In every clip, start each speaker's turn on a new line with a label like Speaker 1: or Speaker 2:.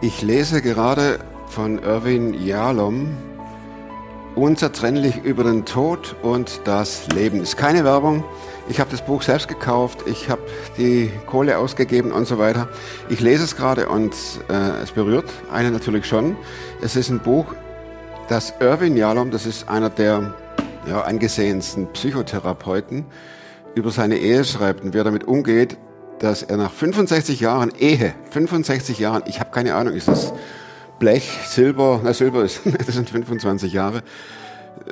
Speaker 1: Ich lese gerade von Irwin Jalom Unzertrennlich über den Tod und das Leben. Ist keine Werbung. Ich habe das Buch selbst gekauft. Ich habe die Kohle ausgegeben und so weiter. Ich lese es gerade und äh, es berührt einen natürlich schon. Es ist ein Buch, das Irwin Jalom, das ist einer der ja, angesehensten Psychotherapeuten, über seine Ehe schreibt und wie er damit umgeht, dass er nach 65 Jahren Ehe, 65 Jahren, ich habe keine Ahnung, ist das Blech, Silber, na Silber ist, das sind 25 Jahre.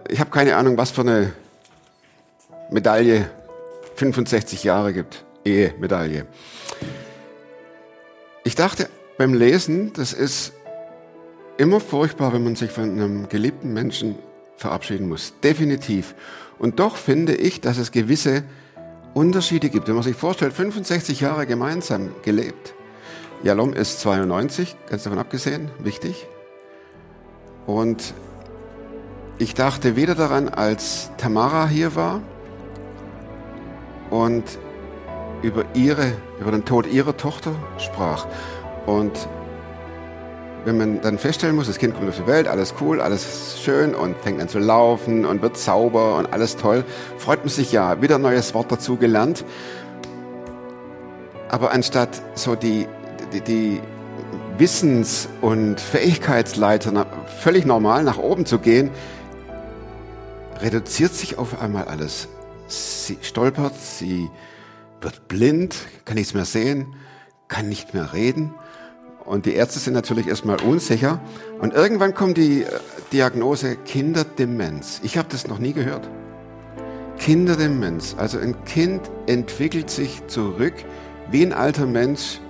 Speaker 1: Ich habe keine Ahnung, was für eine Medaille 65 Jahre gibt. Ehe-Medaille. Ich dachte beim Lesen, das ist immer furchtbar, wenn man sich von einem geliebten Menschen verabschieden muss. Definitiv. Und doch finde ich, dass es gewisse Unterschiede gibt. Wenn man sich vorstellt, 65 Jahre gemeinsam gelebt, Jalom ist 92, ganz davon abgesehen, wichtig. Und ich dachte wieder daran, als Tamara hier war und über ihre, über den Tod ihrer Tochter sprach. Und wenn man dann feststellen muss, das Kind kommt auf die Welt, alles cool, alles schön und fängt an zu laufen und wird sauber und alles toll, freut man sich ja, wieder ein neues Wort dazu gelernt. Aber anstatt so die, die, die Wissens- und Fähigkeitsleiter völlig normal nach oben zu gehen, reduziert sich auf einmal alles. Sie stolpert, sie wird blind, kann nichts mehr sehen, kann nicht mehr reden und die Ärzte sind natürlich erstmal unsicher. Und irgendwann kommt die äh, Diagnose Kinderdemenz. Ich habe das noch nie gehört. Kinderdemenz. Also ein Kind entwickelt sich zurück wie ein alter Mensch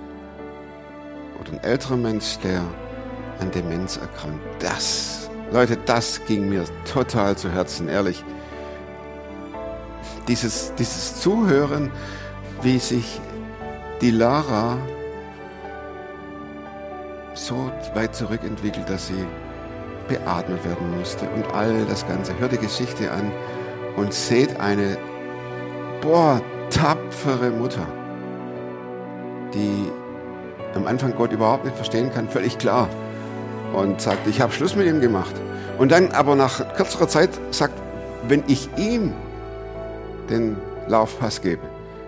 Speaker 1: oder ein älterer Mensch, der an Demenz erkrankt. Das, Leute, das ging mir total zu Herzen, ehrlich. Dieses, dieses Zuhören, wie sich die Lara so weit zurückentwickelt, dass sie beatmet werden musste und all das Ganze. Hört die Geschichte an und seht eine, boah, tapfere Mutter, die am Anfang Gott überhaupt nicht verstehen kann, völlig klar. Und sagt, ich habe Schluss mit ihm gemacht. Und dann aber nach kürzerer Zeit sagt, wenn ich ihm den Laufpass gebe,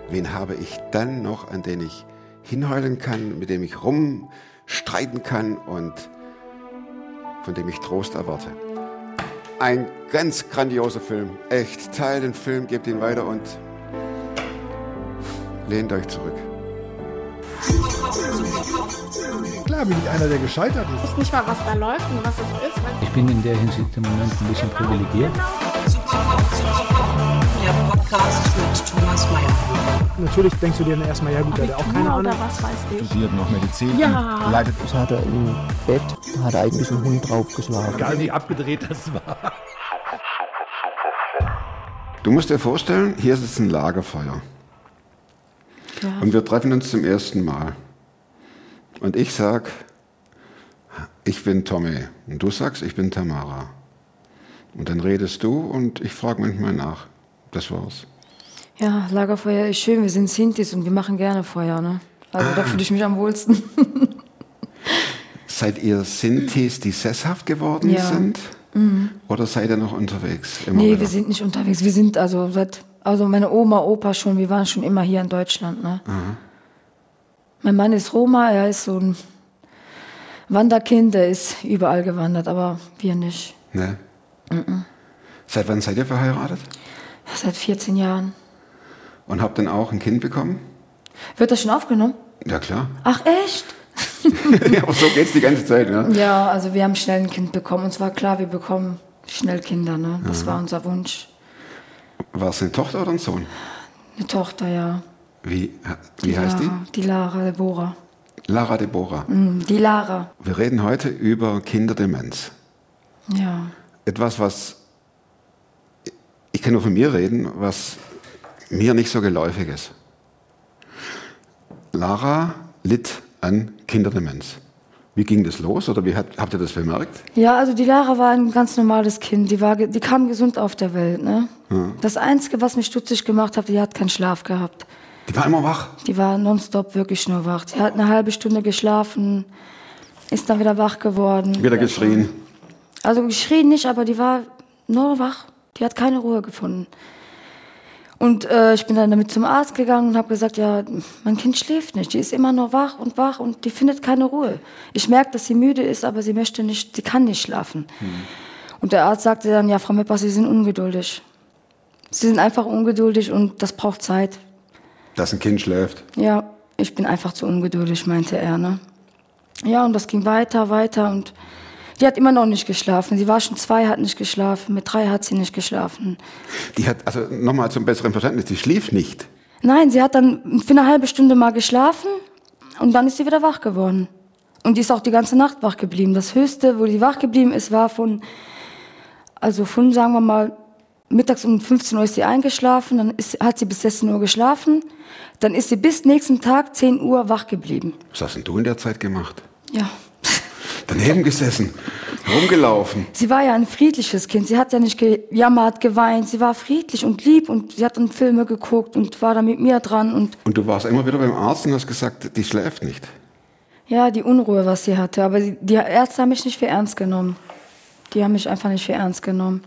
Speaker 1: wen habe ich dann noch, an den ich hinheulen kann, mit dem ich rum streiten kann und von dem ich Trost erwarte. Ein ganz grandioser Film. Echt, teilt den Film, gebt ihn weiter und lehnt euch zurück.
Speaker 2: Klar bin ich einer, der gescheitert ist.
Speaker 3: Ich weiß nicht mal, was da läuft und was es ist.
Speaker 4: Ich bin in der Hinsicht im Moment ein bisschen privilegiert.
Speaker 5: Der Podcast mit Thomas Mayer.
Speaker 2: Natürlich denkst du dir dann erstmal, ja gut, der hat auch keine Ahnung.
Speaker 3: Was weiß ich.
Speaker 6: studiert noch Medizin.
Speaker 3: Ja.
Speaker 6: Leidet
Speaker 7: Ich hatte im Bett, hat eigentlich ein Hund draufgeschlagen.
Speaker 2: Egal wie abgedreht das war.
Speaker 1: Du musst dir vorstellen, hier ist es ein Lagerfeuer.
Speaker 3: Ja.
Speaker 1: Und wir treffen uns zum ersten Mal. Und ich sag, ich bin Tommy. Und du sagst, ich bin Tamara. Und dann redest du und ich frage manchmal nach. Das war's.
Speaker 8: Ja, Lagerfeuer ist schön. Wir sind Sintis und wir machen gerne Feuer. Ne? Also da fühle ich mich am wohlsten.
Speaker 1: Seid ihr Sintis, die sesshaft geworden
Speaker 8: Ja.
Speaker 1: sind? Oder seid ihr noch unterwegs? Immer
Speaker 8: nee,
Speaker 1: wieder?
Speaker 8: wir sind nicht unterwegs. Wir sind also seit, also meine Oma, Opa schon, wir waren schon immer hier in Deutschland. Ne? Mein Mann ist Roma, er ist so ein Wanderkind, der ist überall gewandert, aber wir nicht.
Speaker 1: Ne? Seit wann seid ihr verheiratet?
Speaker 8: Seit 14 Jahren.
Speaker 1: Und habt dann auch ein Kind bekommen?
Speaker 8: Wird das schon aufgenommen?
Speaker 1: Ja, klar.
Speaker 8: Ach echt?
Speaker 1: ja, aber so geht's die ganze Zeit, ne?
Speaker 8: Ja, also wir haben schnell ein Kind bekommen. Und zwar klar, wir bekommen schnell Kinder. Ne? Das war unser Wunsch.
Speaker 1: War es eine Tochter oder ein Sohn?
Speaker 8: Eine Tochter, ja.
Speaker 1: Wie, wie heißt die?
Speaker 8: Lara, die Lara Deborah.
Speaker 1: Lara Deborah.
Speaker 8: Mm, Die Lara.
Speaker 1: Wir reden heute über Kinderdemenz.
Speaker 8: Ja.
Speaker 1: Etwas, was kann nur von mir reden, was mir nicht so geläufig ist. Lara litt an Kinderdemenz. Wie ging das los oder wie habt, habt ihr das bemerkt?
Speaker 8: Ja, also die Lara war ein ganz normales Kind. Die, war, die kam gesund auf der Welt. Ne? Das Einzige, was mich stutzig gemacht hat, die hat keinen Schlaf gehabt.
Speaker 1: Die war immer wach.
Speaker 8: Die war nonstop wirklich nur wach. Sie hat eine halbe Stunde geschlafen, ist dann wieder wach geworden.
Speaker 1: Wieder geschrien.
Speaker 8: Also geschrien nicht, aber die war nur wach. Die hat keine Ruhe gefunden. Und äh, ich bin dann damit zum Arzt gegangen und habe gesagt, ja, mein Kind schläft nicht. Die ist immer nur wach und wach und die findet keine Ruhe. Ich merke, dass sie müde ist, aber sie möchte nicht, sie kann nicht schlafen. Und der Arzt sagte dann, ja, Frau Mepper, Sie sind ungeduldig. Sie sind einfach ungeduldig und das braucht Zeit.
Speaker 1: Dass ein Kind schläft.
Speaker 8: Ja, ich bin einfach zu ungeduldig, meinte er. Ne? Ja, und das ging weiter, weiter und die hat immer noch nicht geschlafen. Sie war schon zwei, hat nicht geschlafen. Mit drei hat sie nicht geschlafen.
Speaker 1: Die hat, also nochmal zum besseren Verständnis, die schlief nicht.
Speaker 8: Nein, sie hat dann für eine halbe Stunde mal geschlafen und dann ist sie wieder wach geworden. Und die ist auch die ganze Nacht wach geblieben. Das Höchste, wo die wach geblieben ist, war von, also von, sagen wir mal, mittags um 15 Uhr ist sie eingeschlafen, dann ist, hat sie bis 16 Uhr geschlafen, dann ist sie bis nächsten Tag 10 Uhr wach geblieben.
Speaker 1: Was hast denn du in der Zeit gemacht?
Speaker 8: Ja.
Speaker 1: Daneben gesessen, rumgelaufen.
Speaker 8: Sie war ja ein friedliches Kind. Sie hat ja nicht gejammert, geweint. Sie war friedlich und lieb und sie hat dann Filme geguckt und war da mit mir dran und
Speaker 1: Und du warst immer wieder beim Arzt und hast gesagt, die schläft nicht.
Speaker 8: ja, die Unruhe, was sie hatte. Aber die, die Ärzte haben mich nicht für ernst genommen. Die haben mich einfach nicht für ernst genommen.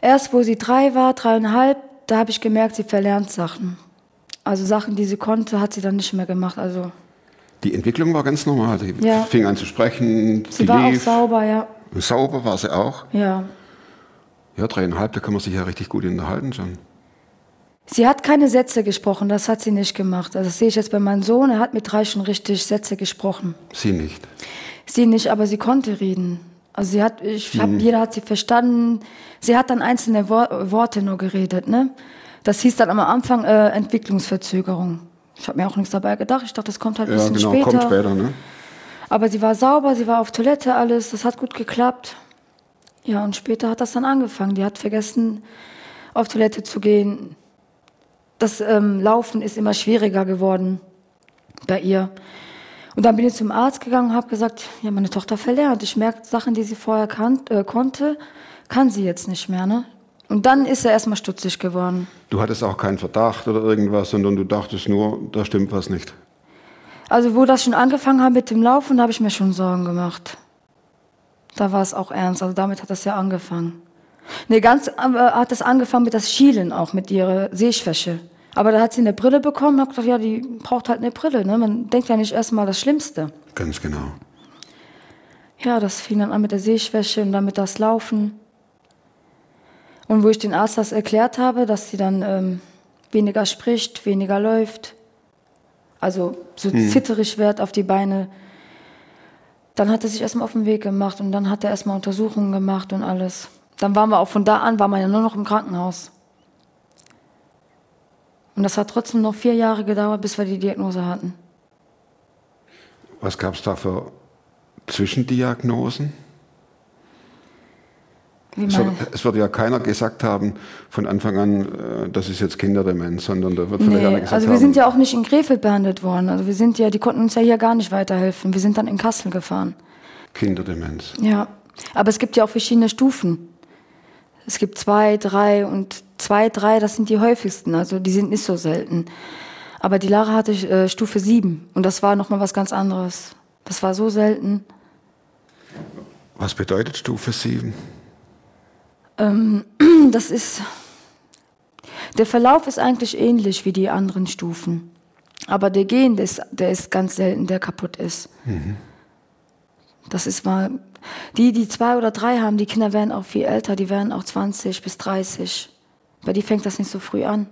Speaker 8: Erst wo sie drei war, dreieinhalb, da habe ich gemerkt, sie verlernt Sachen. Also Sachen, die sie konnte, hat sie dann nicht mehr gemacht. Also
Speaker 1: Die Entwicklung war ganz normal. Sie
Speaker 8: Ja.
Speaker 1: fing an zu sprechen,
Speaker 8: sie
Speaker 1: sie
Speaker 8: war
Speaker 1: lief.
Speaker 8: auch sauber, ja.
Speaker 1: Sauber war sie auch.
Speaker 8: Ja.
Speaker 1: Ja, dreieinhalb, da kann man sich ja richtig gut unterhalten schon.
Speaker 8: Sie hat keine Sätze gesprochen, das hat sie nicht gemacht. Also das sehe ich jetzt bei meinem Sohn, er hat mit drei schon richtig Sätze gesprochen.
Speaker 1: Sie nicht.
Speaker 8: Sie nicht, aber sie konnte reden. Also sie hat, ich hab, jeder hat sie verstanden. Sie hat dann einzelne Wor Worte nur geredet, ne? Das hieß dann am Anfang äh, Entwicklungsverzögerung. Ich habe mir auch nichts dabei gedacht. Ich dachte, das kommt halt ein
Speaker 1: Ja,
Speaker 8: bisschen
Speaker 1: genau,
Speaker 8: später.
Speaker 1: kommt später, ne?
Speaker 8: Aber sie war sauber, sie war auf Toilette, alles. Das hat gut geklappt. Ja, und später hat das dann angefangen. Die hat vergessen, auf Toilette zu gehen. Das ähm, Laufen ist immer schwieriger geworden bei ihr. Und dann bin ich zum Arzt gegangen und habe gesagt, ja, meine Tochter verlernt. Ich merke, Sachen, die sie vorher kan äh, konnte, kann sie jetzt nicht mehr. Ne? Und dann ist er erstmal stutzig geworden.
Speaker 1: Du hattest auch keinen Verdacht oder irgendwas, sondern du dachtest nur, da stimmt was nicht.
Speaker 8: Also wo das schon angefangen hat mit dem Laufen, da habe ich mir schon Sorgen gemacht. Da war es auch ernst. Also damit hat das ja angefangen. Nee, ganz äh, hat das angefangen mit das Schielen auch, mit ihrer Sehschwäche. Aber da hat sie eine Brille bekommen und habe gedacht, ja, die braucht halt eine Brille. Ne? Man denkt ja nicht erstmal das Schlimmste.
Speaker 1: Ganz genau.
Speaker 8: Ja, das fing dann an mit der Sehschwäche und dann mit das Laufen. Und wo ich den Arzt das erklärt habe, dass sie dann ähm, weniger spricht, weniger läuft, also so zitterig wird auf die Beine, dann hat er sich erstmal auf den Weg gemacht und dann hat er erstmal Untersuchungen gemacht und alles. Dann waren wir auch von da an, war man ja nur noch im Krankenhaus. Und das hat trotzdem noch vier Jahre gedauert, bis wir die Diagnose hatten.
Speaker 1: Was gab es da für Zwischendiagnosen? Es wird, es wird ja keiner gesagt haben von Anfang an, äh, das ist jetzt Kinderdemenz, sondern da wird vielleicht einer
Speaker 8: Nee,
Speaker 1: gesagt
Speaker 8: also
Speaker 1: haben,
Speaker 8: wir sind ja auch nicht in Krefeld behandelt worden. Also wir sind ja, die konnten uns ja hier gar nicht weiterhelfen. Wir sind dann in Kassel gefahren.
Speaker 1: Kinderdemenz.
Speaker 8: Ja, aber es gibt ja auch verschiedene Stufen. Es gibt zwei, drei und zwei, drei, das sind die häufigsten. Also die sind nicht so selten. Aber die Lara hatte äh, Stufe sieben und das war nochmal was ganz anderes. Das war so selten.
Speaker 1: Was bedeutet Stufe 7?
Speaker 8: Das ist. Der Verlauf ist eigentlich ähnlich wie die anderen Stufen. Aber der Gen, der ist, der ist ganz selten, der kaputt ist. Das ist mal. Die, die zwei oder drei haben, die Kinder werden auch viel älter, die werden auch 20 bis 30. Bei die fängt das nicht so früh an.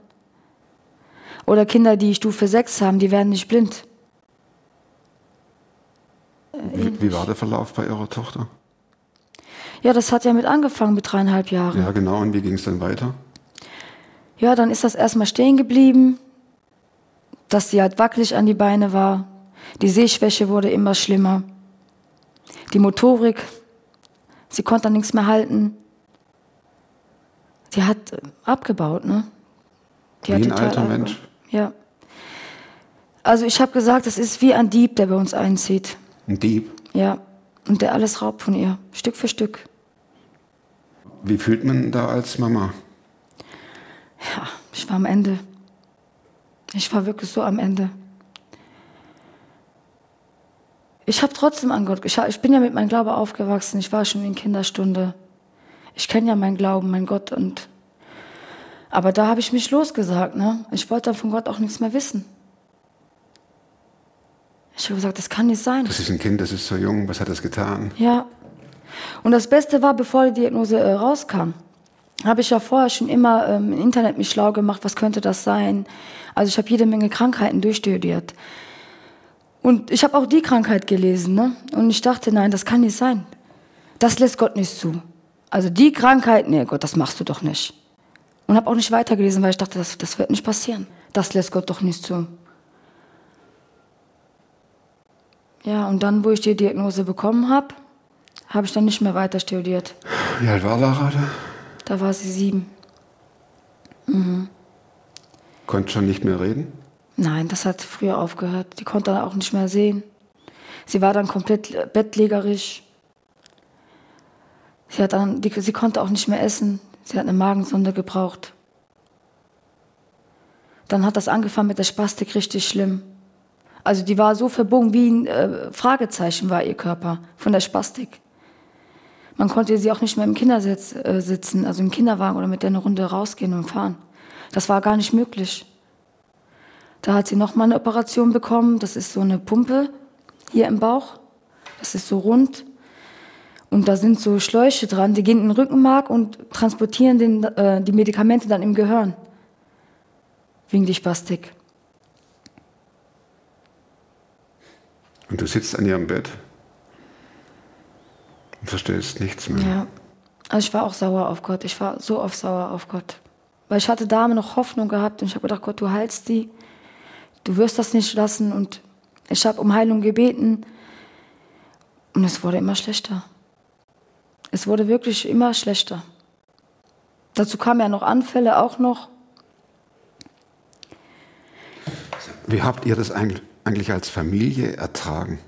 Speaker 8: Oder Kinder, die Stufe 6 haben, die werden nicht blind.
Speaker 1: Wie, wie war der Verlauf bei Ihrer Tochter?
Speaker 8: Ja, das hat ja mit angefangen mit dreieinhalb Jahren.
Speaker 1: Ja, genau. Und wie ging es dann weiter?
Speaker 8: Ja, dann ist das erstmal stehen geblieben, dass sie halt wackelig an die Beine war. Die Sehschwäche wurde immer schlimmer. Die Motorik, sie konnte dann nichts mehr halten. Die hat äh, abgebaut, ne? Die
Speaker 1: Wie ein alter
Speaker 8: abgebaut.
Speaker 1: Mensch.
Speaker 8: Ja. Also ich habe gesagt, es ist wie ein Dieb, der bei uns einzieht.
Speaker 1: Ein Dieb.
Speaker 8: Ja. Und der alles raubt von ihr, Stück für Stück.
Speaker 1: Wie fühlt man da als Mama?
Speaker 8: Ja, ich war am Ende. Ich war wirklich so am Ende. Ich habe trotzdem an Gott, ich, ich bin ja mit meinem Glaube aufgewachsen, ich war schon in Kinderstunde. Ich kenne ja meinen Glauben, mein Gott und aber da habe ich mich losgesagt, ne? Ich wollte dann von Gott auch nichts mehr wissen. Ich habe gesagt, das kann nicht sein.
Speaker 1: Das ist ein Kind, das ist so jung, was hat das getan?
Speaker 8: Ja. Und das Beste war, bevor die Diagnose äh, rauskam, habe ich ja vorher schon immer ähm, im Internet mich schlau gemacht, was könnte das sein. Also ich habe jede Menge Krankheiten durchstudiert. Und ich habe auch die Krankheit gelesen, ne? Und ich dachte, nein, das kann nicht sein. Das lässt Gott nicht zu. Also die Krankheit, nee, Gott, das machst du doch nicht. Und habe auch nicht weitergelesen, weil ich dachte, das, das wird nicht passieren. Das lässt Gott doch nicht zu. Ja, und dann, wo ich die Diagnose bekommen habe, habe ich dann nicht mehr weiter studiert.
Speaker 1: Wie alt war Lara da?
Speaker 8: Da war sie sieben.
Speaker 1: Konnte schon nicht mehr reden?
Speaker 8: Nein, das hat früher aufgehört. Die konnte dann auch nicht mehr sehen. Sie war dann komplett bettlägerisch. Sie, hat dann, die, sie konnte auch nicht mehr essen. Sie hat eine Magensonde gebraucht. Dann hat das angefangen mit der Spastik richtig schlimm. Also die war so verbogen wie ein äh, Fragezeichen war ihr Körper von der Spastik. Man konnte sie auch nicht mehr im Kindersitz äh, sitzen, also im Kinderwagen oder mit der eine Runde rausgehen und fahren. Das war gar nicht möglich. Da hat sie noch mal eine Operation bekommen. Das ist so eine Pumpe hier im Bauch. Das ist so rund. Und da sind so Schläuche dran, die gehen in den Rückenmark und transportieren den, äh, die Medikamente dann im Gehirn. Wegen die Spastik.
Speaker 1: Und du sitzt an ihrem Bett und verstehst nichts mehr.
Speaker 8: Ja. Also ich war auch sauer auf Gott. Ich war so oft sauer auf Gott. Weil ich hatte da noch Hoffnung gehabt und ich habe gedacht, Gott, du heilst die. Du wirst das nicht lassen. Und ich habe um Heilung gebeten. Und es wurde immer schlechter. Es wurde wirklich immer schlechter. Dazu kamen ja noch Anfälle auch noch.
Speaker 1: Wie habt ihr das eigentlich eigentlich als Familie ertragen?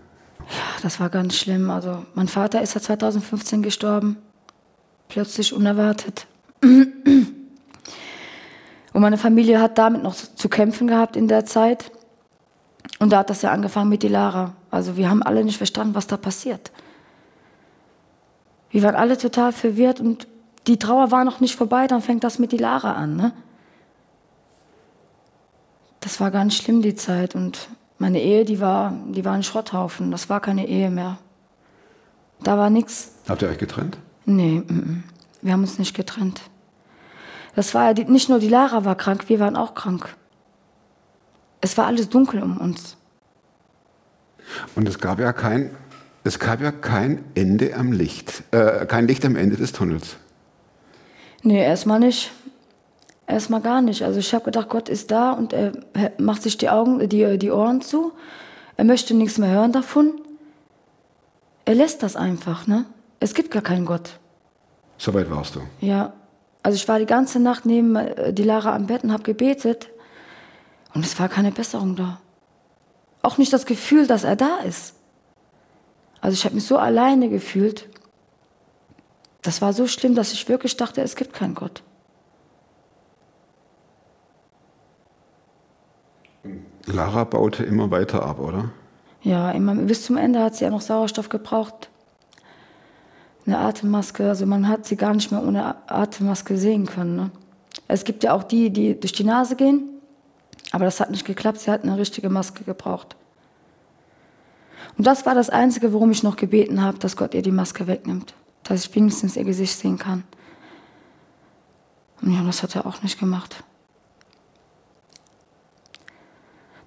Speaker 8: Ja, das war ganz schlimm. Also mein Vater ist ja 2015 gestorben. Plötzlich unerwartet. Und meine Familie hat damit noch zu kämpfen gehabt in der Zeit. Und da hat das ja angefangen mit die Lara. Also wir haben alle nicht verstanden, was da passiert. Wir waren alle total verwirrt und die Trauer war noch nicht vorbei, dann fängt das mit die Lara an. Ne? Das war ganz schlimm, die Zeit. Und meine Ehe, die war, die war ein Schrotthaufen. Das war keine Ehe mehr. Da war nichts.
Speaker 1: Habt ihr euch getrennt?
Speaker 8: Nee, mm, mm. wir haben uns nicht getrennt. Das war ja die, nicht nur die Lara war krank, wir waren auch krank. Es war alles dunkel um uns.
Speaker 1: Und es gab ja kein, es gab ja kein Ende am Licht, äh, kein Licht am Ende des Tunnels.
Speaker 8: Nee, erstmal nicht. Erstmal gar nicht. Also ich habe gedacht, Gott ist da und er macht sich die Augen, die, die Ohren zu. Er möchte nichts mehr hören davon. Er lässt das einfach, ne? Es gibt gar keinen Gott.
Speaker 1: So weit warst du.
Speaker 8: Ja. Also ich war die ganze Nacht neben äh, die Lara am Bett und habe gebetet. Und es war keine Besserung da. Auch nicht das Gefühl, dass er da ist. Also ich habe mich so alleine gefühlt. Das war so schlimm, dass ich wirklich dachte, es gibt keinen Gott.
Speaker 1: Lara baute immer weiter ab, oder?
Speaker 8: Ja, immer, bis zum Ende hat sie ja noch Sauerstoff gebraucht. Eine Atemmaske, also man hat sie gar nicht mehr ohne Atemmaske sehen können. Ne? Es gibt ja auch die, die durch die Nase gehen, aber das hat nicht geklappt. Sie hat eine richtige Maske gebraucht. Und das war das Einzige, worum ich noch gebeten habe, dass Gott ihr die Maske wegnimmt, dass ich wenigstens ihr Gesicht sehen kann. Und ja, das hat er auch nicht gemacht.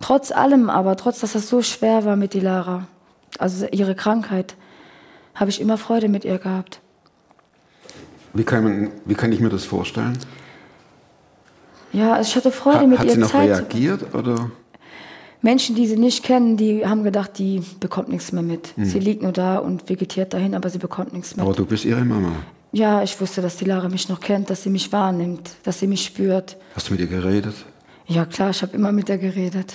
Speaker 8: Trotz allem aber, trotz dass das so schwer war mit die Lara, also ihre Krankheit, habe ich immer Freude mit ihr gehabt.
Speaker 1: Wie kann, man, wie kann ich mir das vorstellen?
Speaker 8: Ja, also ich hatte Freude
Speaker 1: Ha-
Speaker 8: mit
Speaker 1: Hat
Speaker 8: ihr
Speaker 1: sie noch
Speaker 8: Zeit.
Speaker 1: reagiert oder?
Speaker 8: Menschen, die sie nicht kennen, die haben gedacht, die bekommt nichts mehr mit.
Speaker 1: Mhm.
Speaker 8: Sie liegt nur da und vegetiert dahin, aber sie bekommt nichts mit.
Speaker 1: Aber du bist ihre Mama.
Speaker 8: Ja, ich wusste, dass die Lara mich noch kennt, dass sie mich wahrnimmt, dass sie mich spürt.
Speaker 1: Hast du mit ihr geredet?
Speaker 8: Ja, klar, ich habe immer mit ihr geredet.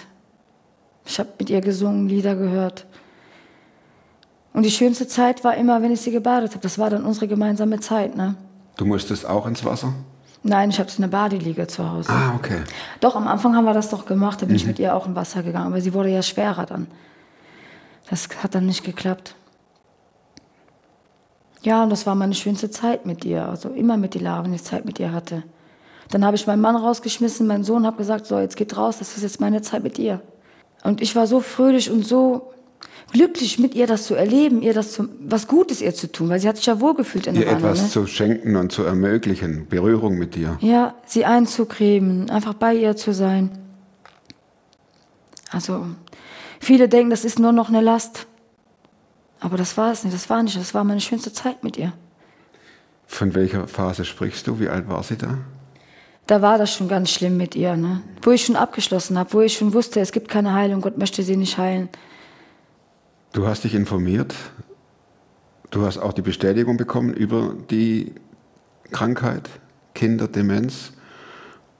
Speaker 8: Ich habe mit ihr gesungen, Lieder gehört. Und die schönste Zeit war immer, wenn ich sie gebadet habe. Das war dann unsere gemeinsame Zeit, ne?
Speaker 1: Du musstest auch ins Wasser?
Speaker 8: Nein, ich habe so eine Badeliege zu Hause.
Speaker 1: Ah, okay.
Speaker 8: Doch, am Anfang haben wir das doch gemacht. Da bin ich mit ihr auch im Wasser gegangen. Aber sie wurde ja schwerer dann. Das hat dann nicht geklappt. Ja, und das war meine schönste Zeit mit ihr. Also immer mit Dilara, wenn ich Zeit mit ihr hatte. Dann habe ich meinen Mann rausgeschmissen, meinen Sohn, habe gesagt, so, jetzt geht raus, das ist jetzt meine Zeit mit ihr. Und ich war so fröhlich und so glücklich mit ihr das zu erleben, ihr das zu, was Gutes ihr zu tun, weil sie hat sich ja wohlgefühlt in
Speaker 1: Ihr
Speaker 8: der Wanne.
Speaker 1: etwas
Speaker 8: Ne?
Speaker 1: zu schenken und zu ermöglichen, Berührung mit dir.
Speaker 8: Ja, sie einzucremen, einfach bei ihr zu sein. Also, viele denken, das ist nur noch eine Last. Aber das war es nicht, das war nicht, das war meine schönste Zeit mit ihr.
Speaker 1: Von welcher Phase sprichst du? Wie alt war sie da?
Speaker 8: Da war das schon ganz schlimm mit ihr, ne? Wo ich schon abgeschlossen habe, wo ich schon wusste, es gibt keine Heilung, Gott möchte sie nicht heilen.
Speaker 1: Du hast dich informiert. Du hast auch die Bestätigung bekommen über die Krankheit, Kinderdemenz.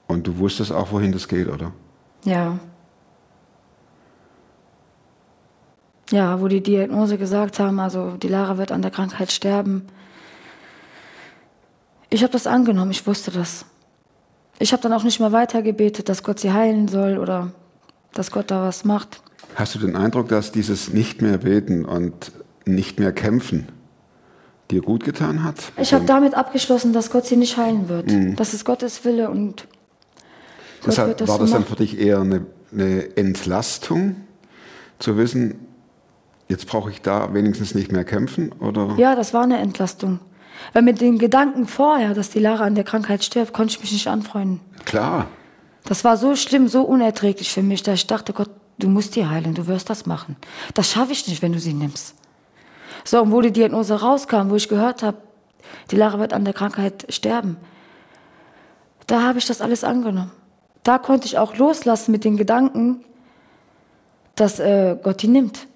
Speaker 1: Und du wusstest auch, wohin das geht, oder?
Speaker 8: Ja. Ja, wo die Diagnose gesagt haben, also die Lara wird an der Krankheit sterben. Ich habe das angenommen, ich wusste das. Ich habe dann auch nicht mehr weitergebetet, dass Gott sie heilen soll oder dass Gott da was macht.
Speaker 1: Hast du den Eindruck, dass dieses nicht mehr beten und nicht mehr kämpfen dir gut getan hat?
Speaker 8: Ich habe damit abgeschlossen, dass Gott sie nicht heilen wird. Das ist Gottes Wille und Gott
Speaker 1: Deshalb
Speaker 8: das
Speaker 1: war das dann für dich eher eine, eine Entlastung, zu wissen, jetzt brauche ich da wenigstens nicht mehr kämpfen? Oder?
Speaker 8: Ja, das war eine Entlastung. Weil mit den Gedanken vorher, dass die Lara an der Krankheit stirbt, konnte ich mich nicht anfreunden.
Speaker 1: Klar.
Speaker 8: Das war so schlimm, so unerträglich für mich, dass ich dachte, Gott, du musst die heilen, du wirst das machen. Das schaffe ich nicht, wenn du sie nimmst. So, und wo die Diagnose rauskam, wo ich gehört habe, die Lara wird an der Krankheit sterben, da habe ich das alles angenommen. Da konnte ich auch loslassen mit den Gedanken, dass äh, Gott die nimmt.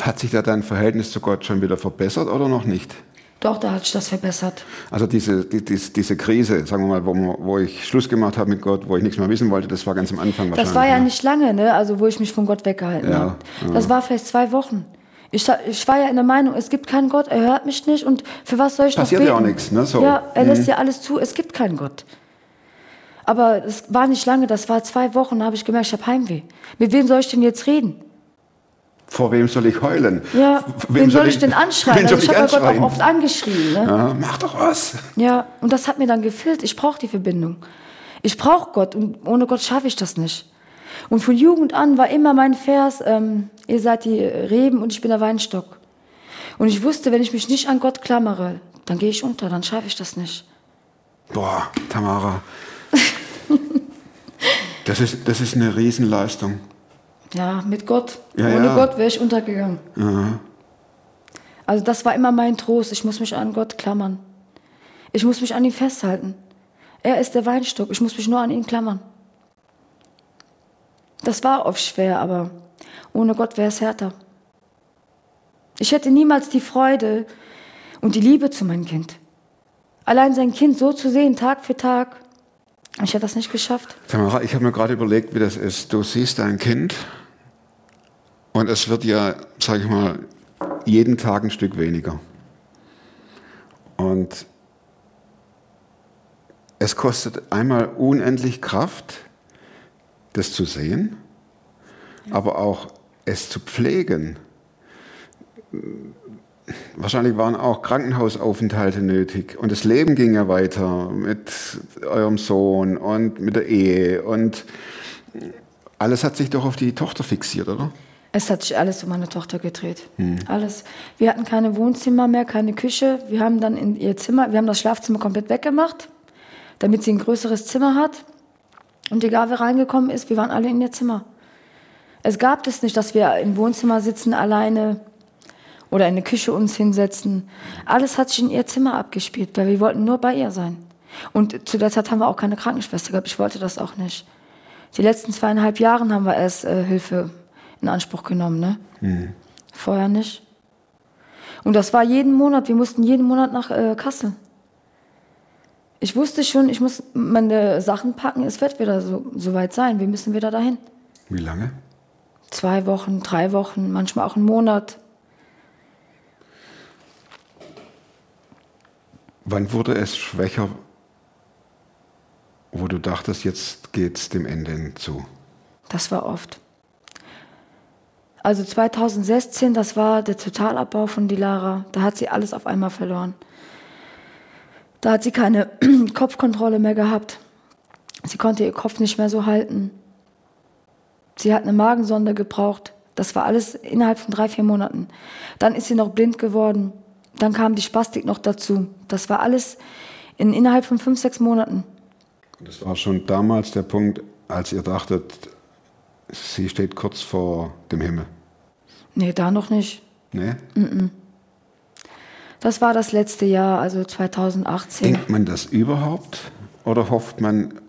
Speaker 1: Hat sich da dein Verhältnis zu Gott schon wieder verbessert oder noch nicht?
Speaker 8: Doch, da hat sich das verbessert.
Speaker 1: Also diese, die, die, diese Krise, sagen wir mal, wo, wo ich Schluss gemacht habe mit Gott, wo ich nichts mehr wissen wollte, das war ganz am Anfang wahrscheinlich.
Speaker 8: Das war ja
Speaker 1: ne?
Speaker 8: nicht lange, ne? also wo ich mich von Gott weggehalten
Speaker 1: Ja,
Speaker 8: habe. Das war vielleicht zwei Wochen. Ich, ich war ja in der Meinung, es gibt keinen Gott, er hört mich nicht und für was soll ich
Speaker 1: Passiert
Speaker 8: noch
Speaker 1: ja
Speaker 8: beten?
Speaker 1: auch nichts, ne? So.
Speaker 8: Ja, er lässt
Speaker 1: Mhm.
Speaker 8: ja alles zu, es gibt keinen Gott. Aber es war nicht lange, das war zwei Wochen, da habe ich gemerkt, ich habe Heimweh. Mit wem soll ich denn jetzt reden?
Speaker 1: Vor wem soll ich heulen?
Speaker 8: Ja, wen, soll ich denn anschreien?
Speaker 1: Wen soll
Speaker 8: Also ich
Speaker 1: ich
Speaker 8: habe Gott auch oft angeschrien. Ne?
Speaker 1: Ja, mach doch was.
Speaker 8: Ja, und das hat mir dann gefehlt. Ich brauche die Verbindung. Ich brauche Gott und ohne Gott schaffe ich das nicht. Und von Jugend an war immer mein Vers, ähm, ihr seid die Reben und ich bin der Weinstock. Und ich wusste, wenn ich mich nicht an Gott klammere, dann gehe ich unter, dann schaffe ich das nicht.
Speaker 1: Boah, Tamara. Das ist, das ist eine Riesenleistung.
Speaker 8: Ja, mit Gott.
Speaker 1: Ja,
Speaker 8: Ohne
Speaker 1: ja.
Speaker 8: Gott wäre ich untergegangen. Also das war immer mein Trost. Ich muss mich an Gott klammern. Ich muss mich an ihn festhalten. Er ist der Weinstock. Ich muss mich nur an ihn klammern. Das war oft schwer, aber ohne Gott wäre es härter. Ich hätte niemals die Freude und die Liebe zu meinem Kind. Allein sein Kind so zu sehen, Tag für Tag, ich hätte das nicht geschafft.
Speaker 1: Tamara, ich habe mir gerade überlegt, wie das ist. Du siehst dein Kind und es wird ja, sage ich mal, jeden Tag ein Stück weniger. Und es kostet einmal unendlich Kraft, das zu sehen, aber auch es zu pflegen. Wahrscheinlich waren auch Krankenhausaufenthalte nötig und das Leben ging ja weiter mit eurem Sohn und mit der Ehe und alles hat sich doch auf die Tochter fixiert, oder?
Speaker 8: Es hat sich alles um meine Tochter gedreht. Alles. Wir hatten keine Wohnzimmer mehr, keine Küche. Wir haben dann in ihr Zimmer, wir haben das Schlafzimmer komplett weggemacht, damit sie ein größeres Zimmer hat. Und egal wer reingekommen ist, wir waren alle in ihr Zimmer. Es gab es nicht, dass wir im Wohnzimmer sitzen alleine oder in der Küche uns hinsetzen. Alles hat sich in ihr Zimmer abgespielt, weil wir wollten nur bei ihr sein. Und zu der Zeit haben wir auch keine Krankenschwester gehabt. Ich wollte das auch nicht. Die letzten zweieinhalb Jahre haben wir erst äh, Hilfe in Anspruch genommen, ne? Vorher nicht. Und das war jeden Monat. Wir mussten jeden Monat nach äh, Kassel. Ich wusste schon, ich muss meine Sachen packen. Es wird wieder so, so weit sein. Wir müssen wieder dahin.
Speaker 1: Wie lange?
Speaker 8: Zwei Wochen, drei Wochen, manchmal auch einen Monat.
Speaker 1: Wann wurde es schwächer wo du dachtest, jetzt geht's dem Ende zu?
Speaker 8: Das war oft. Also 2016, das war der Totalabbau von Dilara. Da hat sie alles auf einmal verloren. Da hat sie keine Kopfkontrolle mehr gehabt. Sie konnte ihr Kopf nicht mehr so halten. Sie hat eine Magensonde gebraucht. Das war alles innerhalb von drei, vier Monaten. Dann ist sie noch blind geworden. Dann kam die Spastik noch dazu. Das war alles in, innerhalb von fünf, sechs Monaten.
Speaker 1: Das war schon damals der Punkt, als ihr dachtet, sie steht kurz vor dem Himmel.
Speaker 8: Nee, da noch nicht.
Speaker 1: Ne?
Speaker 8: Das war das letzte Jahr, also 2018.
Speaker 1: Denkt man das überhaupt? Oder hofft man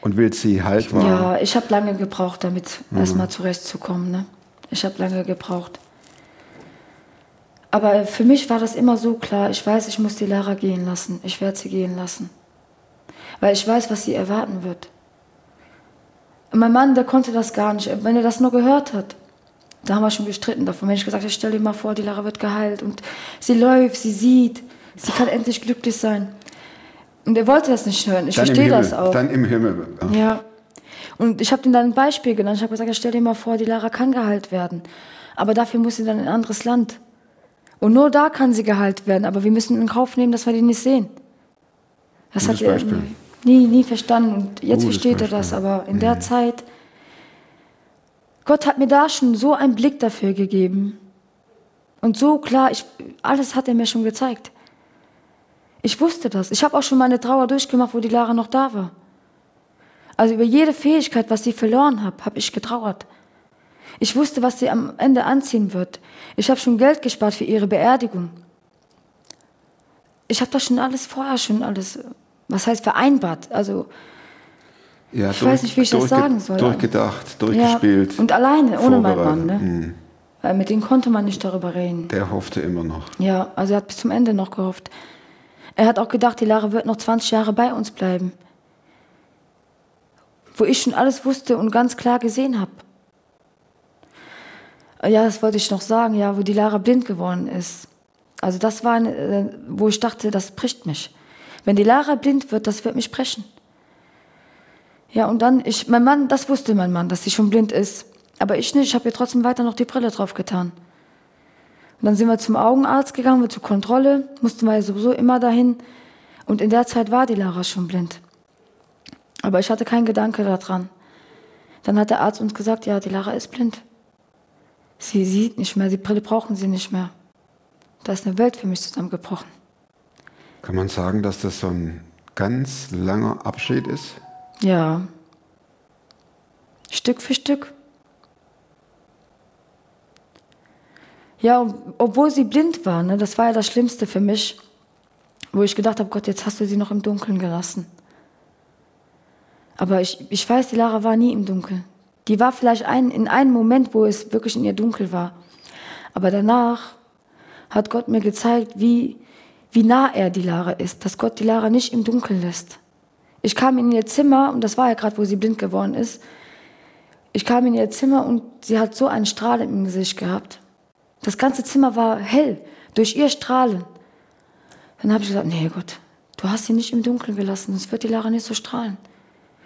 Speaker 1: und will sie halt wahr?
Speaker 8: Ja, ich habe lange gebraucht, damit erstmal zurechtzukommen. Ne? Ich habe lange gebraucht. Aber für mich war das immer so klar, ich weiß, ich muss die Lara gehen lassen. Ich werde sie gehen lassen. Weil ich weiß, was sie erwarten wird. Und mein Mann, der konnte das gar nicht. Wenn er das nur gehört hat, da haben wir schon gestritten davon. Wenn ich gesagt habe, stell dir mal vor, die Lara wird geheilt und sie läuft, sie sieht, sie kann endlich glücklich sein. Und er wollte das nicht hören. Ich
Speaker 1: Dann
Speaker 8: verstehe das auch.
Speaker 1: Dann im Himmel. Ja.
Speaker 8: Ja. Und ich habe ihm dann ein Beispiel genannt. Ich habe gesagt, stell dir mal vor, die Lara kann geheilt werden. Aber dafür muss sie dann in ein anderes Land. Und nur da kann sie geheilt werden. Aber wir müssen in Kauf nehmen, dass wir die nicht sehen. Das
Speaker 1: Gutes
Speaker 8: hat er
Speaker 1: Beispiel.
Speaker 8: Nie, nie verstanden. Und jetzt
Speaker 1: Gutes
Speaker 8: versteht er das. Aber in der Zeit, Gott hat mir da schon so einen Blick dafür gegeben. Und so klar, ich, alles hat er mir schon gezeigt. Ich wusste das. Ich habe auch schon meine Trauer durchgemacht, wo die Lara noch da war. Also über jede Fähigkeit, was sie verloren hat, habe ich getrauert. Ich wusste, was sie am Ende anziehen wird. Ich habe schon Geld gespart für ihre Beerdigung. Ich habe das schon alles vorher schon alles, was heißt vereinbart. Also
Speaker 1: Ja,
Speaker 8: Ich weiß nicht, wie ich das sagen soll.
Speaker 1: Durchgedacht, durchgespielt.
Speaker 8: ja, und alleine, ohne meinen Mann. Ne?
Speaker 1: Mhm.
Speaker 8: Weil mit denen konnte man nicht darüber reden.
Speaker 1: Der hoffte immer noch.
Speaker 8: Ja, also er hat bis zum Ende noch gehofft. Er hat auch gedacht, die Lara wird noch 20 Jahre bei uns bleiben. Wo ich schon alles wusste und ganz klar gesehen habe. Ja, das wollte ich noch sagen, ja, wo die Lara blind geworden ist. Also das war, eine, äh, wo ich dachte, das bricht mich. Wenn die Lara blind wird, das wird mich brechen. Ja, und dann, ich, mein Mann, das wusste mein Mann, dass sie schon blind ist. Aber ich nicht, ich habe ihr trotzdem weiter noch die Brille drauf getan. Und dann sind wir zum Augenarzt gegangen, wir zur Kontrolle, mussten wir ja sowieso immer dahin. Und in der Zeit war die Lara schon blind. Aber ich hatte keinen Gedanke daran. Dann hat der Arzt uns gesagt, ja, die Lara ist blind. Sie sieht nicht mehr, die Brille brauchen sie nicht mehr. Da ist eine Welt für mich zusammengebrochen.
Speaker 1: Kann man sagen, dass das so ein ganz langer Abschied ist?
Speaker 8: Ja. Stück für Stück. Ja, obwohl sie blind war, ne, das war ja das Schlimmste für mich, wo ich gedacht habe, Gott, jetzt hast du sie noch im Dunkeln gelassen. Aber ich, ich weiß, die Lara war nie im Dunkeln. Die war vielleicht ein, in einem Moment, wo es wirklich in ihr dunkel war. Aber danach hat Gott mir gezeigt, wie, wie nah er die Lara ist, dass Gott die Lara nicht im Dunkeln lässt. Ich kam in ihr Zimmer, und das war ja gerade, wo sie blind geworden ist. Ich kam in ihr Zimmer und sie hat so einen Strahl im Gesicht gehabt. Das ganze Zimmer war hell durch ihr Strahlen. Dann habe ich gesagt, nee Gott, du hast sie nicht im Dunkeln gelassen, sonst wird die Lara nicht so strahlen.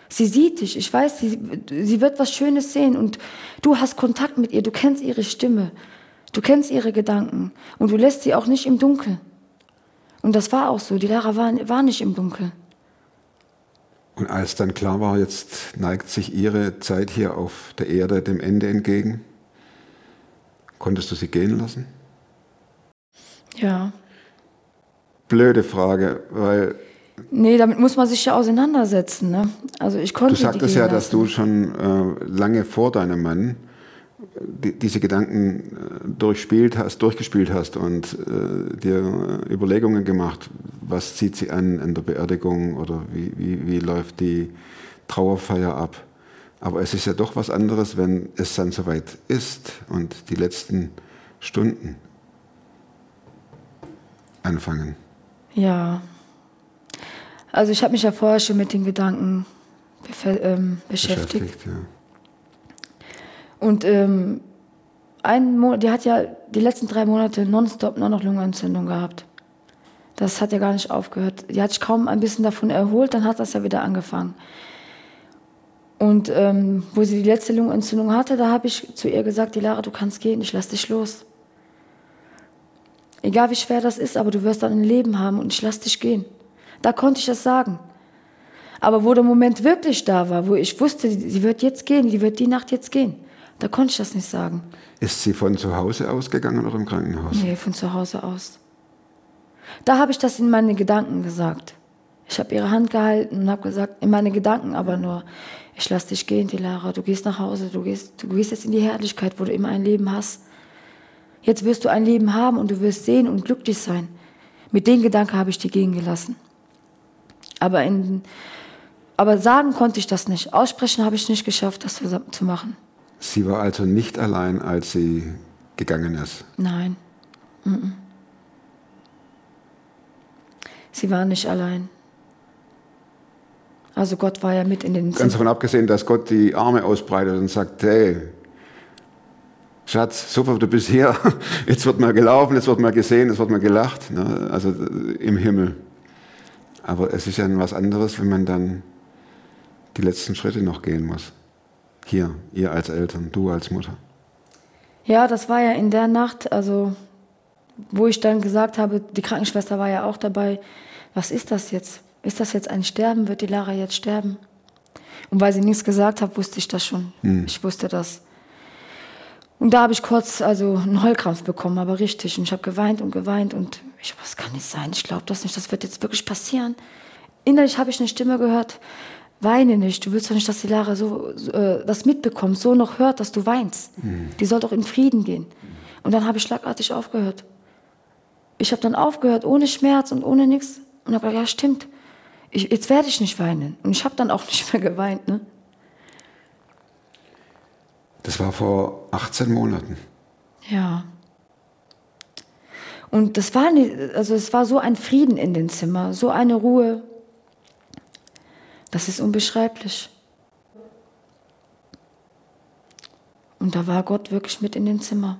Speaker 8: Sie sieht dich, ich weiß, sie, sie wird was Schönes sehen und du hast Kontakt mit ihr, du kennst ihre Stimme, du kennst ihre Gedanken und du lässt sie auch nicht im Dunkeln. Und das war auch so, die Lara war, war nicht im Dunkeln.
Speaker 1: Und als dann klar war, jetzt neigt sich ihre Zeit hier auf der Erde dem Ende entgegen, konntest du sie gehen lassen?
Speaker 8: Ja.
Speaker 1: Blöde Frage, weil
Speaker 8: Nee, damit muss man sich ja auseinandersetzen. Ne? Also ich konnte
Speaker 1: du sagtest ja, dass du
Speaker 8: lassen.
Speaker 1: schon äh, lange vor deinem Mann die, diese Gedanken äh, durchspielt hast, durchgespielt hast und äh, dir Überlegungen gemacht, was zieht sie an in der Beerdigung oder wie, wie, wie läuft die Trauerfeier ab. Aber es ist ja doch was anderes, wenn es dann soweit ist und die letzten Stunden anfangen.
Speaker 8: Ja. Also ich habe mich ja vorher schon mit den Gedanken ähm, beschäftigt.
Speaker 1: ja.
Speaker 8: Und ähm, ein Monat, die hat ja die letzten drei Monate nonstop nur noch Lungenentzündung gehabt. Das hat ja gar nicht aufgehört. Die hat sich kaum ein bisschen davon erholt, dann hat das ja wieder angefangen. Und ähm, wo sie die letzte Lungenentzündung hatte, da habe ich zu ihr gesagt, die Lara, du kannst gehen, ich lass dich los. Egal wie schwer das ist, aber du wirst dann ein Leben haben und ich lass dich gehen. Da konnte ich das sagen. Aber wo der Moment wirklich da war, wo ich wusste, sie wird jetzt gehen, die wird die Nacht jetzt gehen, da konnte ich das nicht sagen.
Speaker 1: Ist sie von zu Hause ausgegangen oder im Krankenhaus?
Speaker 8: Nee, von zu Hause aus. Da habe ich das in meine Gedanken gesagt. Ich habe ihre Hand gehalten und habe gesagt, in meine Gedanken aber nur, ich lass dich gehen, die Lara, du gehst nach Hause, du gehst, du gehst jetzt in die Herrlichkeit, wo du immer ein Leben hast. Jetzt wirst du ein Leben haben und du wirst sehen und glücklich sein. Mit den Gedanken habe ich die gehen gelassen. Aber, in, aber sagen konnte ich das nicht. Aussprechen habe ich nicht geschafft, das zu machen.
Speaker 1: Sie war also nicht allein, als sie gegangen ist.
Speaker 8: Nein. Mhm. Sie war nicht allein. Also Gott war ja mit in den
Speaker 1: Ganz
Speaker 8: Zimmer.
Speaker 1: davon abgesehen, dass Gott die Arme ausbreitet und sagt, hey, Schatz, super, du bist hier. Jetzt wird mal gelaufen, jetzt wird mal gesehen, jetzt wird mal gelacht. Ne? Also äh, im Himmel. Aber es ist ja was anderes, wenn man dann die letzten Schritte noch gehen muss. Hier, ihr als Eltern, du als Mutter.
Speaker 8: Ja, das war ja in der Nacht, also wo ich dann gesagt habe, die Krankenschwester war ja auch dabei, was ist das jetzt? Ist das jetzt ein Sterben? Wird die Lara jetzt sterben? Und weil sie nichts gesagt hat, wusste ich das schon. Ich wusste das. Und da habe ich kurz also einen Heulkrampf bekommen, aber richtig. Und ich habe geweint und geweint und ich, was kann nicht sein? Ich glaube das nicht, das wird jetzt wirklich passieren. Innerlich habe ich eine Stimme gehört, weine nicht. Du willst doch nicht, dass die Lara so, so äh, das mitbekommt, so noch hört, dass du weinst. Die soll doch in Frieden gehen. Und dann habe ich schlagartig aufgehört. Ich habe dann aufgehört, ohne Schmerz und ohne nichts. Und habe gesagt, ja, stimmt. Ich, jetzt werde ich nicht weinen. Und ich habe dann auch nicht mehr geweint. Ne?
Speaker 1: Das war vor 18 Monaten.
Speaker 8: Ja. Und das war nicht, also es war so ein Frieden in dem Zimmer, so eine Ruhe. Das ist unbeschreiblich. Und da war Gott wirklich mit in dem Zimmer.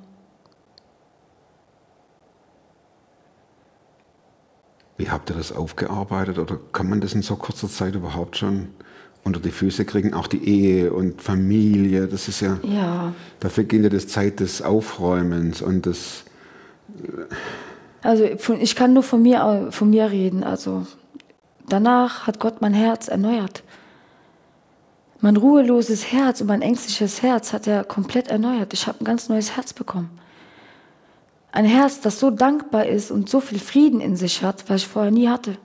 Speaker 1: Wie habt ihr das aufgearbeitet oder kann man das in so kurzer Zeit überhaupt schon unter die Füße kriegen? Auch die Ehe und Familie, das ist ja,
Speaker 8: Ja.
Speaker 1: dafür geht ja das Zeit des Aufräumens und des,
Speaker 8: Also von, ich kann nur von mir, von mir reden. Also danach hat Gott mein Herz erneuert. Mein ruheloses Herz und mein ängstliches Herz hat er komplett erneuert. Ich habe ein ganz neues Herz bekommen. Ein Herz, das so dankbar ist und so viel Frieden in sich hat, was ich vorher nie hatte.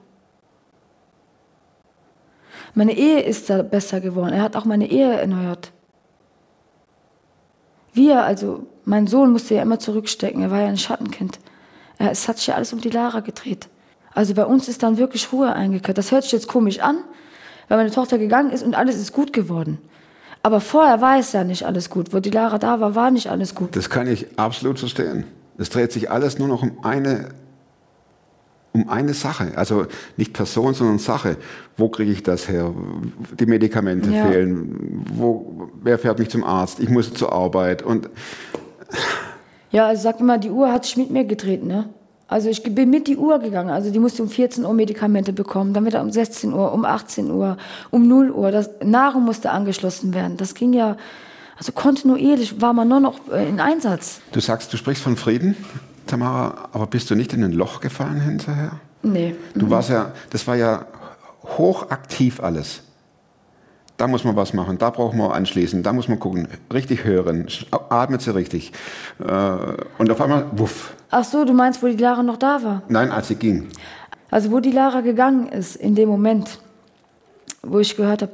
Speaker 8: Meine Ehe ist da besser geworden. Er hat auch meine Ehe erneuert. Wir, also mein Sohn musste ja immer zurückstecken. Er war ja ein Schattenkind. Es hat sich ja alles um die Lara gedreht. Also bei uns ist dann wirklich Ruhe eingekehrt. Das hört sich jetzt komisch an, weil meine Tochter gegangen ist und alles ist gut geworden. Aber vorher war es ja nicht alles gut. Wo die Lara da war, war nicht alles gut.
Speaker 1: das kann ich absolut verstehen. Es dreht sich alles nur noch um eine, um eine Sache. Also nicht Person, sondern Sache. Wo kriege ich das her? Die Medikamente
Speaker 8: Ja.
Speaker 1: fehlen. Wo, wer fährt mich zum Arzt? Ich muss zur Arbeit. Und
Speaker 8: Ja, also sag mal, die Uhr hat sich mit mir gedreht, ne? Also ich bin mit die Uhr gegangen. Also die musste um 14 Uhr Medikamente bekommen, dann wieder um 16 Uhr, um 18 Uhr, um 0 Uhr. Das, Nahrung musste angeschlossen werden. Das ging ja, also kontinuierlich war man nur noch äh, in Einsatz.
Speaker 1: du sagst, du sprichst von Frieden, Tamara, aber bist du nicht in ein Loch gefallen hinterher?
Speaker 8: Nee.
Speaker 1: Du warst ja, das war ja hochaktiv alles. Da muss man was machen, da braucht man anschließen, da muss man gucken, richtig hören, atmet sie richtig. Äh, Und auf einmal, wuff.
Speaker 8: Ach so, du meinst, wo die Lara noch da war?
Speaker 1: Nein, als sie ging.
Speaker 8: Also wo die Lara gegangen ist, in dem Moment, wo ich gehört habe,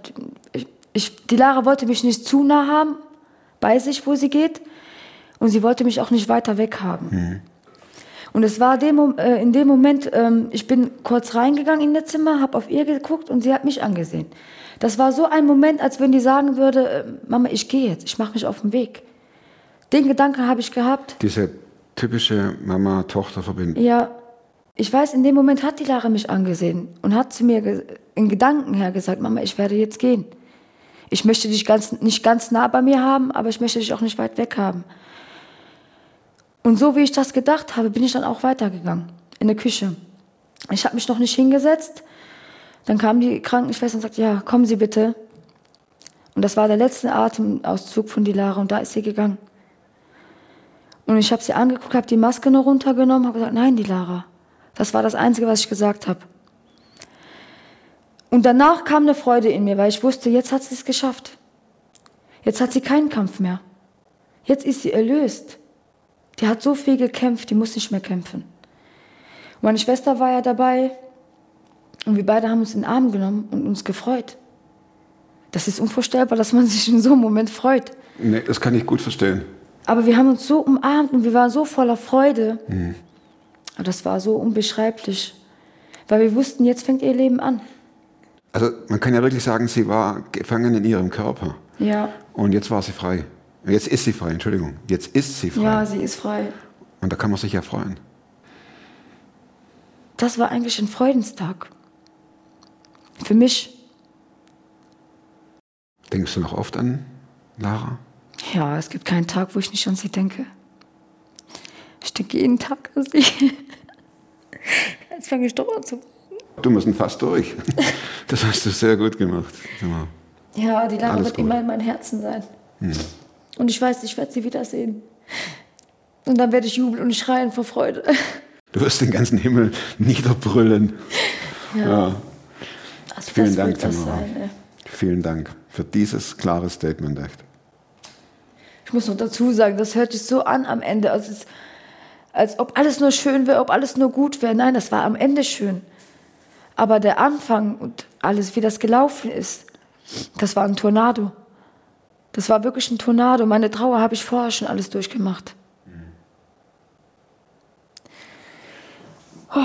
Speaker 8: ich, ich, die Lara wollte mich nicht zu nah haben, bei sich, wo sie geht, und sie wollte mich auch nicht weiter weg haben. Und es war dem, äh, in dem Moment, ähm, ich bin kurz reingegangen in das Zimmer, habe auf ihr geguckt und sie hat mich angesehen. Das war so ein Moment, als wenn die sagen würde, äh, Mama, ich gehe jetzt, ich mache mich auf den Weg. Den Gedanken habe ich gehabt.
Speaker 1: Diese typische Mama-Tochter-Verbindung.
Speaker 8: Ja, ich weiß, in dem Moment hat die Lara mich angesehen und hat zu mir in Gedanken her gesagt, Mama, ich werde jetzt gehen. Ich möchte dich ganz, nicht ganz nah bei mir haben, aber ich möchte dich auch nicht weit weg haben. Und so wie ich das gedacht habe, bin ich dann auch weitergegangen in der Küche. Ich habe mich noch nicht hingesetzt. Dann kam die Krankenschwester und sagte, ja, kommen Sie bitte. Und das war der letzte Atemauszug von Dilara und da ist sie gegangen. Und ich habe sie angeguckt, habe die Maske noch runtergenommen, habe gesagt, nein, Dilara. Das war das Einzige, was ich gesagt habe. Und danach kam eine Freude in mir, weil ich wusste, jetzt hat sie es geschafft. Jetzt hat sie keinen Kampf mehr. Jetzt ist sie erlöst. Die hat so viel gekämpft, die muss nicht mehr kämpfen. Und meine Schwester war ja dabei und wir beide haben uns in den Arm genommen und uns gefreut. Das ist unvorstellbar, dass man sich in so einem Moment freut.
Speaker 1: Nee, das kann ich gut verstehen.
Speaker 8: Aber wir haben uns so umarmt und wir waren so voller Freude. Mhm. Das war so unbeschreiblich, weil wir wussten, jetzt fängt ihr Leben an.
Speaker 1: Also man kann ja wirklich sagen, sie war gefangen in ihrem Körper.
Speaker 8: Ja.
Speaker 1: Und jetzt war sie frei. Jetzt ist sie frei, Entschuldigung. Jetzt ist sie frei.
Speaker 8: Ja, sie ist frei.
Speaker 1: Und da kann man sich ja freuen.
Speaker 8: Das war eigentlich ein Freudenstag. Für mich.
Speaker 1: Denkst du noch oft an Lara?
Speaker 8: Ja, es gibt keinen Tag, wo ich nicht an sie denke. Ich denke jeden Tag an sie. Jetzt fange ich doch an zu.
Speaker 1: Du musst fast durch. Das hast du sehr gut gemacht.
Speaker 8: Ja, die Lara wird gut. immer in meinem Herzen sein. Hm. Und ich weiß, ich werde sie wiedersehen. Und dann werde ich jubeln und schreien vor Freude.
Speaker 1: Du wirst den ganzen Himmel niederbrüllen. Ja. ja. Also Vielen Dank, Tamara. Sein, Vielen Dank für dieses klare Statement, echt.
Speaker 8: Ich muss noch dazu sagen, das hört sich so an am Ende, als, es, als ob alles nur schön wäre, ob alles nur gut wäre. Nein, das war am Ende schön. Aber der Anfang und alles, wie das gelaufen ist, das war ein Tornado. Das war wirklich ein Tornado. Meine Trauer habe ich vorher schon alles durchgemacht.
Speaker 1: Oh.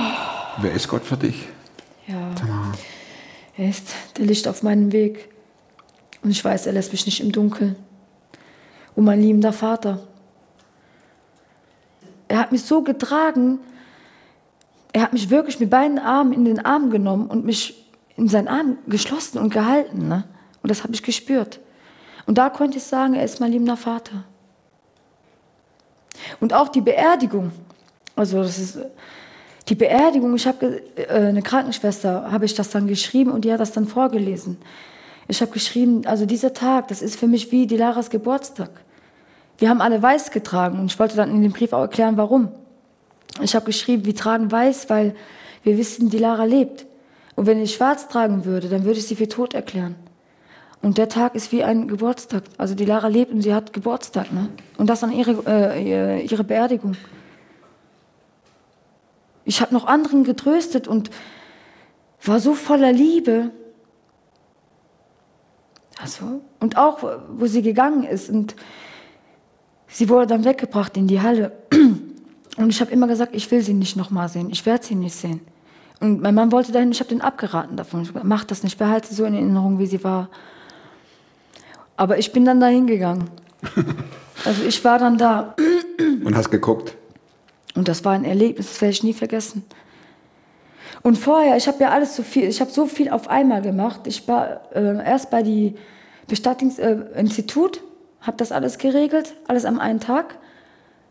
Speaker 1: Wer ist Gott für dich?
Speaker 8: Ja. Tamara. Er ist der Licht auf meinem Weg. Und ich weiß, er lässt mich nicht im Dunkeln. Und mein liebender Vater. Er hat mich so getragen, er hat mich wirklich mit beiden Armen in den Arm genommen und mich in seinen Arm geschlossen und gehalten. Ne? Und das habe ich gespürt. Und da konnte ich sagen, er ist mein liebender Vater. Und auch die Beerdigung, also das ist die Beerdigung, ich habe äh, eine Krankenschwester, habe ich das dann geschrieben und die hat das dann vorgelesen. Ich habe geschrieben, also dieser Tag, das ist für mich wie die Laras Geburtstag. Wir haben alle weiß getragen und ich wollte dann in dem Brief auch erklären, warum. Ich habe geschrieben, wir tragen weiß, weil wir wissen, die Lara lebt. Und wenn ich schwarz tragen würde, dann würde ich sie für tot erklären. Und der Tag ist wie ein Geburtstag. Also die Lara lebt und sie hat Geburtstag. Ne? Und das an ihre, äh, ihre Beerdigung. Ich habe noch anderen getröstet und war so voller Liebe. Also, und auch, wo sie gegangen ist. Und sie wurde dann weggebracht in die Halle. Und ich habe immer gesagt, ich will sie nicht nochmal sehen, ich werde sie nicht sehen. Und mein Mann wollte dahin, ich habe den abgeraten davon. Ich gesagt, mach das nicht, behalte sie so in Erinnerung, wie sie war. Aber ich bin dann dahin gegangen. Also ich war dann da.
Speaker 1: Und hast geguckt?
Speaker 8: Und das war ein Erlebnis, das werde ich nie vergessen. Und vorher, ich habe ja alles so viel, ich habe so viel auf einmal gemacht. Ich war äh, erst bei die Bestattungsinstitut, äh, habe das alles geregelt, alles am einen Tag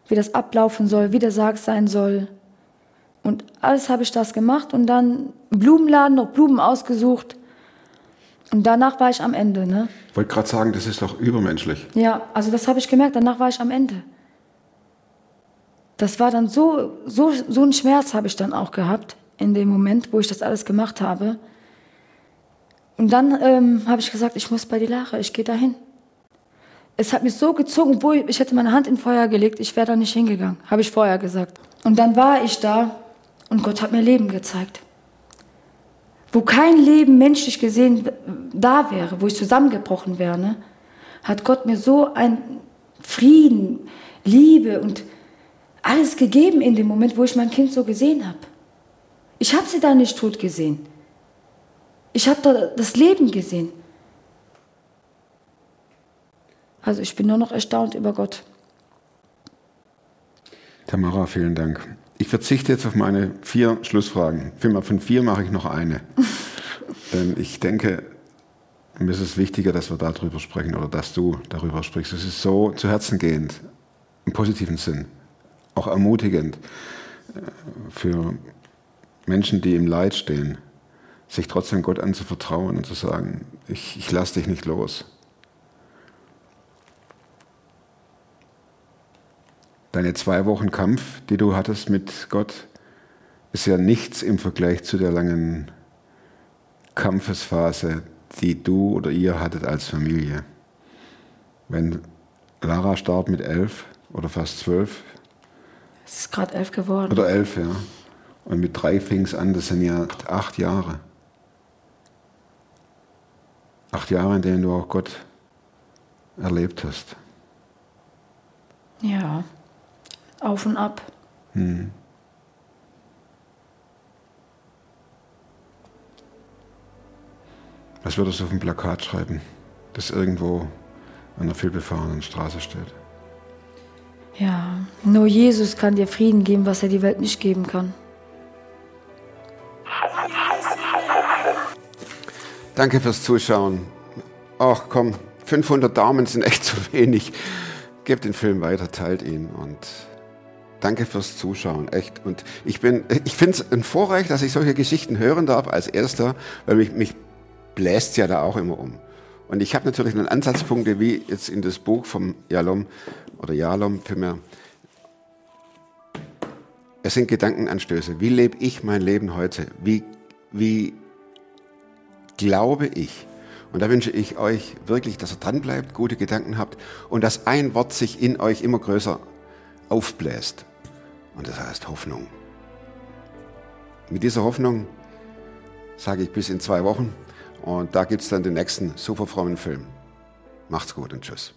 Speaker 8: wie das ablaufen soll, wie der Sarg sein soll. Und alles habe ich das gemacht und dann Blumenladen, noch Blumen ausgesucht. Und danach war ich am Ende. Ne?
Speaker 1: Ich wollte gerade sagen, das ist doch übermenschlich.
Speaker 8: Ja, also das habe ich gemerkt, danach war ich am Ende. Das war dann so, so, so ein Schmerz habe ich dann auch gehabt in dem Moment, wo ich das alles gemacht habe. Und dann ähm, habe ich gesagt, ich muss bei die Lache, ich gehe dahin es hat mich so gezogen, obwohl ich hätte meine Hand in Feuer gelegt, ich wäre da nicht hingegangen, habe ich vorher gesagt. Und dann war ich da und Gott hat mir Leben gezeigt. Wo kein Leben menschlich gesehen da wäre, wo ich zusammengebrochen wäre, ne, hat Gott mir so ein Frieden, Liebe und alles gegeben in dem Moment, wo ich mein Kind so gesehen habe. Ich habe sie da nicht tot gesehen. Ich habe da das Leben gesehen. Also ich bin nur noch erstaunt über Gott.
Speaker 1: Tamara, vielen Dank. Ich verzichte jetzt auf meine vier Schlussfragen. Von vier mache ich noch eine. Denn ich denke, mir ist es wichtiger, dass wir darüber sprechen oder dass du darüber sprichst. Es ist so zu Herzen gehend, im positiven Sinn, auch ermutigend äh, für Menschen, die im Leid stehen, sich trotzdem Gott anzuvertrauen und zu sagen, ich, ich lasse dich nicht los. Deine zwei Wochen Kampf, die du hattest mit Gott, ist ja nichts im Vergleich zu der langen Kampfesphase, die du oder ihr hattet als Familie. Wenn Lara starb mit elf oder fast zwölf.
Speaker 8: Es ist gerade elf geworden.
Speaker 1: Oder elf, ja. Und mit drei fing es an, das sind ja acht Jahre. Acht Jahre, in denen du auch Gott erlebt hast.
Speaker 8: Ja, auf und ab.
Speaker 1: Hm. Was würdest du auf ein Plakat schreiben, das irgendwo an einer vielbefahrenen Straße steht?
Speaker 8: Ja, nur Jesus kann dir Frieden geben, was er die Welt nicht geben kann.
Speaker 1: Danke fürs Zuschauen. Ach komm, 500 Daumen sind echt zu wenig. Gebt den Film weiter, teilt ihn und danke fürs Zuschauen, echt. Und ich bin, ich finde es ein Vorrecht, dass ich solche Geschichten hören darf als Erster, weil mich, mich bläst ja da auch immer um. Und ich habe natürlich einen Ansatzpunkte, wie jetzt in das Buch vom Jalom oder Jalom vielmehr. Es sind Gedankenanstöße. Wie lebe ich mein Leben heute? Wie, wie glaube ich? Und da wünsche ich euch wirklich, dass ihr dran bleibt, gute Gedanken habt und dass ein Wort sich in euch immer größer aufbläst. Und das heißt Hoffnung. Mit dieser Hoffnung sage ich bis in zwei Wochen. Und da gibt es dann den nächsten super frommen Film. Macht's gut und tschüss.